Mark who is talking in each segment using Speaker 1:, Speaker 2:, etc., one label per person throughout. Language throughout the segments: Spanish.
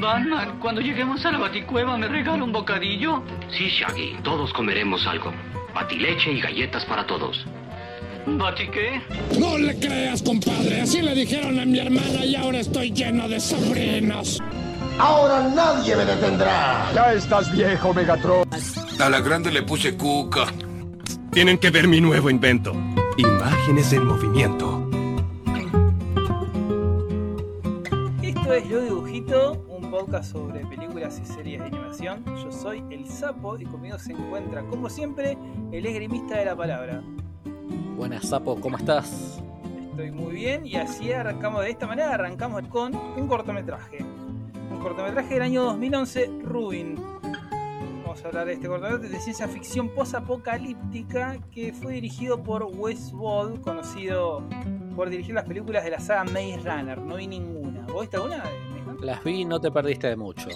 Speaker 1: Batman, cuando lleguemos a la baticueva, ¿me regala un bocadillo?
Speaker 2: Sí, Shaggy, todos comeremos algo. Batileche y galletas para todos.
Speaker 1: ¿Bati qué?
Speaker 3: No le creas, compadre. Así le dijeron a mi hermana y ahora estoy lleno de sobrinos.
Speaker 4: Ahora nadie me detendrá.
Speaker 5: Ya estás viejo, Megatron.
Speaker 6: A la grande le puse cuca.
Speaker 7: Tienen que ver mi nuevo invento. Imágenes en movimiento.
Speaker 8: Esto es Yo Dibujito, un podcast sobre películas y series de animación. Yo soy el Sapo y conmigo se encuentra, como siempre, el esgrimista de la palabra.
Speaker 9: Buenas, Sapo, ¿cómo estás?
Speaker 8: Estoy muy bien y así arrancamos de esta manera, arrancamos con un cortometraje. Un cortometraje del año 2011, Rubin. Vamos a hablar de este cortometraje de ciencia ficción post-apocalíptica que fue dirigido por Wes Ball, conocido por dirigir las películas de la saga Maze Runner. No vi ninguna. ¿Vos viste alguna?
Speaker 9: Las vi y no te perdiste de mucho.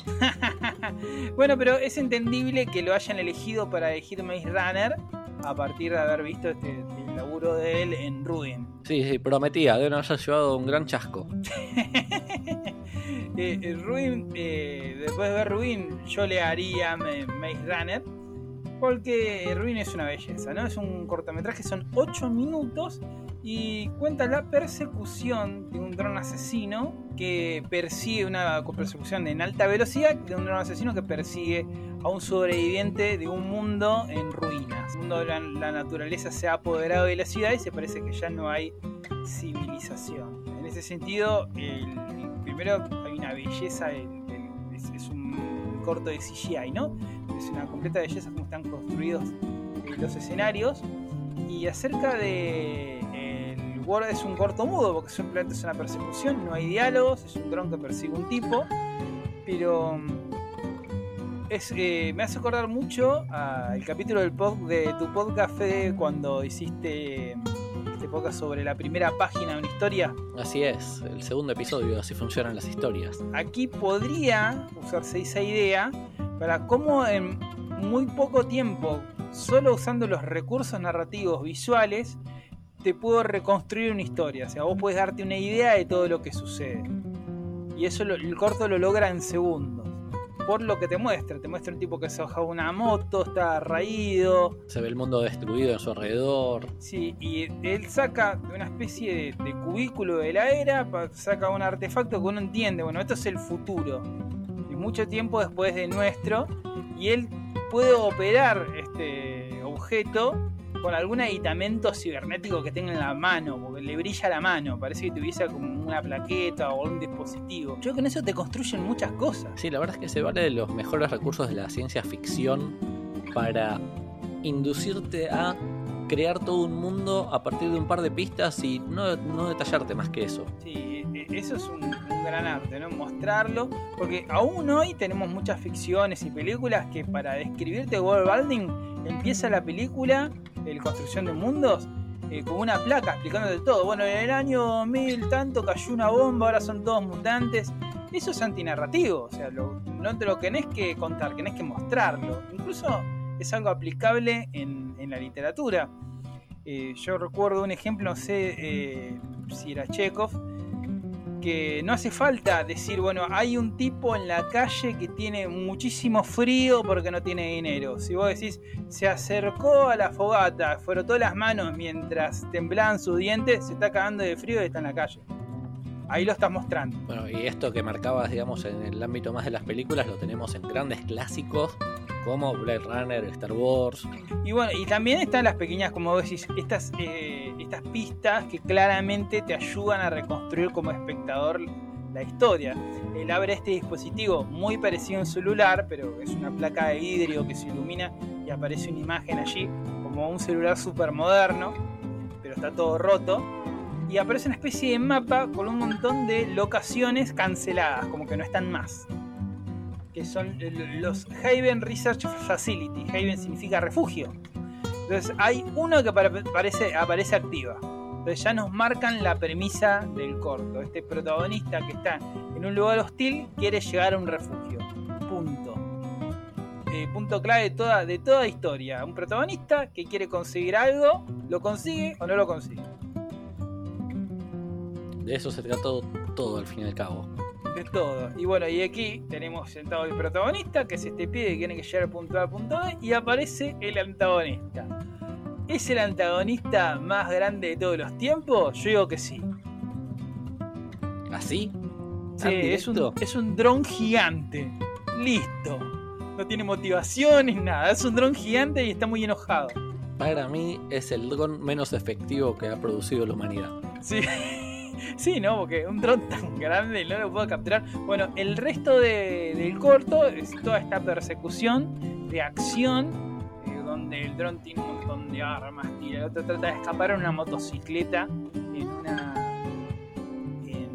Speaker 8: bueno, pero es entendible que lo hayan elegido para elegir Maze Runner a partir de haber visto este, el laburo de él en Rubin.
Speaker 9: Sí, sí, prometía, de no haber llevado un gran chasco.
Speaker 8: eh, Rubin, eh, después de ver Rubin, yo le haría Maze Runner. Porque Rubin es una belleza, ¿no? Es un cortometraje, son 8 minutos y cuenta la persecución de un dron asesino que persigue una persecución en alta velocidad de un dron asesino que persigue a un sobreviviente de un mundo en ruinas. El mundo de la, naturaleza se ha apoderado de la ciudad y se parece que ya no hay civilización. En ese sentido, el, primero hay una belleza, el, es, es, un corto de CGI, ¿no? Es una completa belleza como están construidos eh, los escenarios. Y acerca de es un corto mudo porque simplemente es una persecución, no hay diálogos, es un dron que persigue un tipo, pero es, eh, me hace acordar mucho al capítulo del pod, de tu podcast Fede, cuando hiciste este podcast sobre la primera página de una historia.
Speaker 9: Así es, el segundo episodio, así funcionan las historias.
Speaker 8: Aquí podría usarse esa idea para cómo en muy poco tiempo, solo usando los recursos narrativos visuales, te puedo reconstruir una historia. O sea, vos puedes darte una idea de todo lo que sucede. Y eso lo, el corto lo logra en segundos. Por lo que te muestra. Te muestra un tipo que se baja una moto, está raído.
Speaker 9: Se ve el mundo destruido a su alrededor.
Speaker 8: Sí, y él saca de una especie de, de cubículo de la era, saca un artefacto que uno entiende. Bueno, esto es el futuro. Y mucho tiempo después de nuestro. Y él puede operar este objeto con algún aditamento cibernético que tenga en la mano, porque le brilla la mano, parece que tuviese como una plaqueta o un dispositivo. Yo con eso te construyen muchas cosas.
Speaker 9: Sí, la verdad es que se vale de los mejores recursos de la ciencia ficción para inducirte a crear todo un mundo a partir de un par de pistas y no, no detallarte más que eso.
Speaker 8: Sí, eso es un, un, gran arte, ¿no? Mostrarlo, porque aún hoy tenemos muchas ficciones y películas que para describirte world building empieza la película el construcción de mundos eh, con una placa explicándote todo. Bueno, en el año 2000 tanto cayó una bomba, ahora son todos mutantes. Eso es antinarrativo, o sea, no te lo tenés que contar, tenés que mostrarlo. Incluso es algo aplicable en, en la literatura. Eh, yo recuerdo un ejemplo, no sé eh, si era Chekhov, que no hace falta decir, bueno, hay un tipo en la calle que tiene muchísimo frío porque no tiene dinero. Si vos decís, se acercó a la fogata, frotó las manos mientras temblaban sus dientes, se está cagando de frío y está en la calle. Ahí lo estás mostrando.
Speaker 9: Bueno, y esto que marcabas, digamos, en el ámbito más de las películas, lo tenemos en grandes clásicos como Blade Runner, Star Wars.
Speaker 8: Y bueno, y también están las pequeñas, como vos decís, estas, eh, estas pistas que claramente te ayudan a reconstruir como espectador la historia. Él abre este dispositivo muy parecido a un celular, pero es una placa de vidrio que se ilumina y aparece una imagen allí como un celular súper moderno, pero está todo roto. Y aparece una especie de mapa con un montón de locaciones canceladas, como que no están más que son los Haven Research Facility. Haven significa refugio. Entonces hay uno que aparece, aparece activa. Entonces ya nos marcan la premisa del corto. Este protagonista que está en un lugar hostil quiere llegar a un refugio. Punto. Eh, punto clave de toda, de toda historia. Un protagonista que quiere conseguir algo, lo consigue o no lo consigue.
Speaker 9: De eso se trata todo, al fin y al cabo.
Speaker 8: de todo. Y bueno, y aquí tenemos sentado el protagonista, que es este pibe que tiene que llegar punto A punto B, y aparece el antagonista. ¿Es el antagonista más grande de todos los tiempos? Yo digo que sí.
Speaker 9: ¿Así?
Speaker 8: Sí,
Speaker 9: ¿Tan
Speaker 8: es un, es un dron gigante. Listo. No tiene motivaciones, nada. Es un dron gigante y está muy enojado.
Speaker 9: Para mí es el dron menos efectivo que ha producido la humanidad.
Speaker 8: Sí. Sí, ¿no? Porque un dron tan grande no lo puedo capturar. Bueno, el resto de- del corto es toda esta persecución de acción, donde el dron tiene un montón de armas, tira, el otro trata de escapar en una motocicleta, en una, en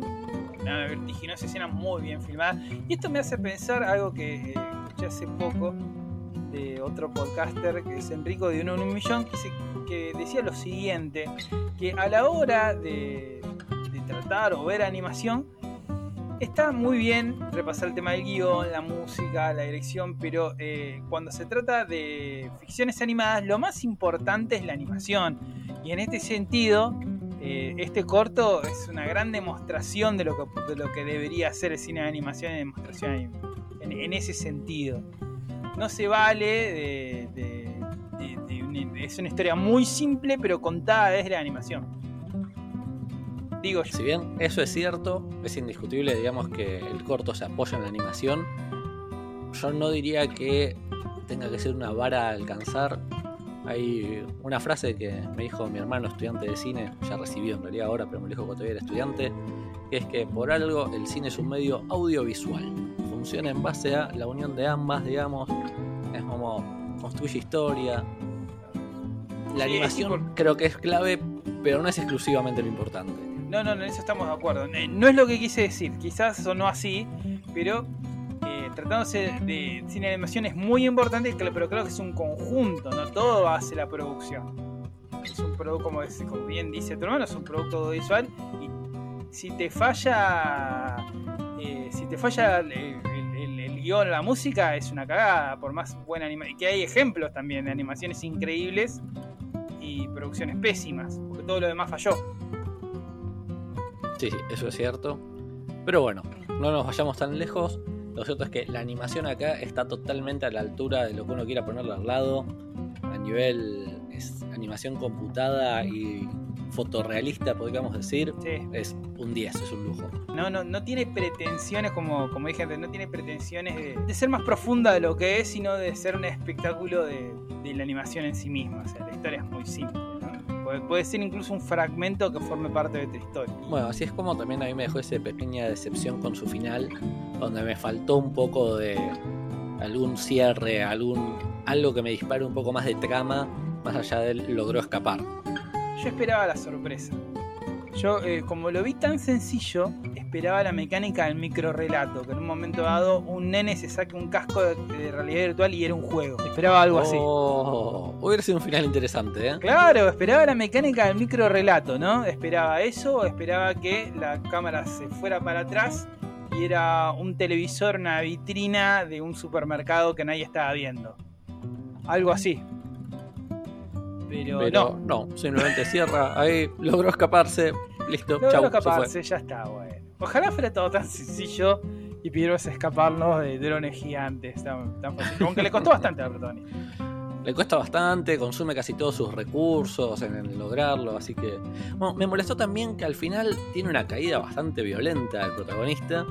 Speaker 8: vertiginosa escena muy bien filmada. Y esto me hace pensar algo que escuché hace poco de otro podcaster que es Enrico de Uno en un Millón, que, se- decía lo siguiente, que a la hora de tratar o ver animación, está muy bien repasar el tema del guion, la música, la dirección, pero eh, cuando se trata de ficciones animadas, lo más importante es la animación. Y en este sentido, eh, este corto es una gran demostración de lo, que, debería ser el cine de animación y demostración en, en- ese sentido. No se vale de, de- es una historia muy simple, pero contada desde la animación. Digo yo.
Speaker 9: Si bien eso es cierto, es indiscutible, digamos que el corto se apoya en la animación, yo no diría que tenga que ser una vara a alcanzar. Hay una frase que me dijo mi hermano estudiante de cine, ya recibido en realidad ahora, pero me lo dijo cuando era estudiante, que es que por algo el cine es un medio audiovisual. Funciona en base a la unión de ambas, digamos, es como construye historia. La
Speaker 8: Sí,
Speaker 9: animación creo que es clave, pero no es exclusivamente lo importante.
Speaker 8: No, no, en eso estamos de acuerdo. Eh, No es lo que quise decir, quizás sonó así, pero eh, tratándose de cine de animación es muy importante, pero creo que es un conjunto, no todo hace la producción. Es un producto, como, bien dice tu hermano, es un producto audiovisual y si te falla, eh, si te falla el, el- el- el guion, la música, es una cagada, por más buena animación. Que hay ejemplos también de animaciones increíbles y producciones pésimas, porque todo lo demás falló.
Speaker 9: Sí, sí, eso es cierto. Pero bueno, no nos vayamos tan lejos. Lo cierto es que la animación acá está totalmente a la altura de lo que uno quiera ponerle al lado. A nivel es animación computada y fotorrealista, podríamos decir.
Speaker 8: Sí.
Speaker 9: Es un 10, es un lujo.
Speaker 8: No, no, no tiene pretensiones, como, como dije antes, no tiene pretensiones de, de ser más profunda de lo que es, sino de ser un espectáculo de, de la animación en sí misma. O sea, la historia es muy simple. Puede, ser incluso un fragmento que forme parte de otra historia.
Speaker 9: Bueno, así es como también a mí me dejó esa pequeña decepción con su final, donde me faltó un poco de algún cierre, algún algo que me dispare un poco más de trama, más allá de él logró escapar.
Speaker 8: Yo esperaba la sorpresa. Yo, eh, como lo vi tan sencillo, esperaba la mecánica del microrelato, que en un momento dado un nene se saque un casco de, de realidad virtual y era un juego. Esperaba algo así.
Speaker 9: Oh, hubiera sido un final interesante, ¿eh?
Speaker 8: Claro, esperaba la mecánica del microrelato, ¿no? Esperaba eso, o esperaba que la cámara se fuera para atrás y era un televisor, una vitrina de un supermercado que nadie estaba viendo. Algo así. Pero,
Speaker 9: Pero
Speaker 8: no,
Speaker 9: no, simplemente cierra, ahí logró escaparse, listo,
Speaker 8: logró
Speaker 9: chau,
Speaker 8: escaparse, ya está, bueno. Ojalá fuera todo tan sencillo y pudiéramos escaparnos de drones gigantes tan, tan fácil. Aunque le costó bastante al protagonista.
Speaker 9: Le cuesta bastante, consume casi todos sus recursos en lograrlo, así que... Bueno, me molestó también que al final tiene una caída bastante violenta el protagonista.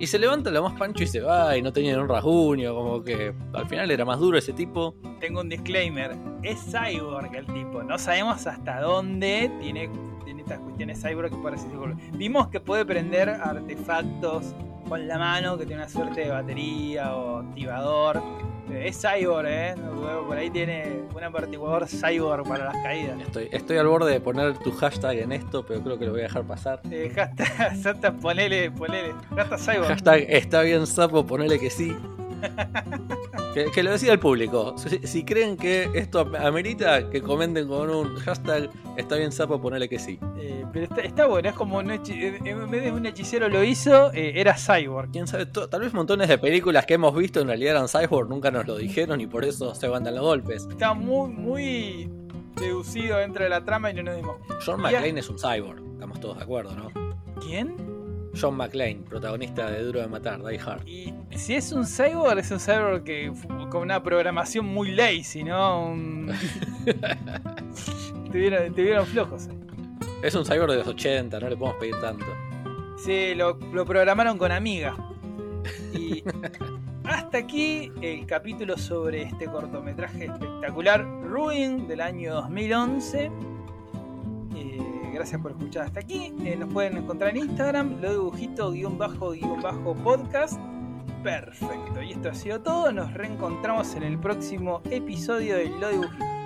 Speaker 9: Y se levanta lo más pancho y se va y no tenía un rasguño, como que al final era más duro ese tipo.
Speaker 8: tengo un disclaimer. Es cyborg el tipo. No sabemos hasta dónde tiene, tiene estas cuestiones cyborg que parece seguro. Vimos que puede prender artefactos con la mano, que tiene una suerte de batería o activador. Eh, Es cyborg, ¿eh? Por ahí tiene un amortiguador cyborg para las caídas.
Speaker 9: Estoy, estoy al borde de poner tu hashtag en esto, pero creo que lo voy a dejar pasar.
Speaker 8: Eh, hashtag, hashtag, ponele, ponele. Hashtag cyborg.
Speaker 9: Hashtag está bien sapo, ponele que sí. Que, que lo decía el público. Si, si creen que esto amerita, que comenten con un hashtag está bien sapo, ponele que sí.
Speaker 8: Eh, pero está, está bueno, es como un hechi- en en vez de un hechicero lo hizo, eh, era cyborg.
Speaker 9: Quién sabe, tal vez montones de películas que hemos visto en realidad eran cyborg, nunca nos lo dijeron y por eso se aguantan los golpes.
Speaker 8: Está muy, muy deducido dentro de la trama y no nos dimos.
Speaker 9: John. McClane es un cyborg, estamos todos de acuerdo, ¿no?
Speaker 8: ¿Quién?
Speaker 9: John McClane, protagonista de Duro de Matar, Die Hard.
Speaker 8: Y si es un cyborg, es un cyborg que con una programación muy lazy, ¿no? Un... tuvieron flojos. ahí.
Speaker 9: Es un cyborg de los 80, no le podemos pedir tanto.
Speaker 8: Sí, lo, lo programaron con Amiga. Y hasta aquí el capítulo sobre este cortometraje espectacular, Ruin, del año 2011. Eh, gracias por escuchar hasta aquí. Eh, nos pueden encontrar en Instagram, lo dibujito guion bajo guion bajo podcast. Perfecto, y esto ha sido todo. Nos reencontramos en el próximo episodio de Lo Dibujito.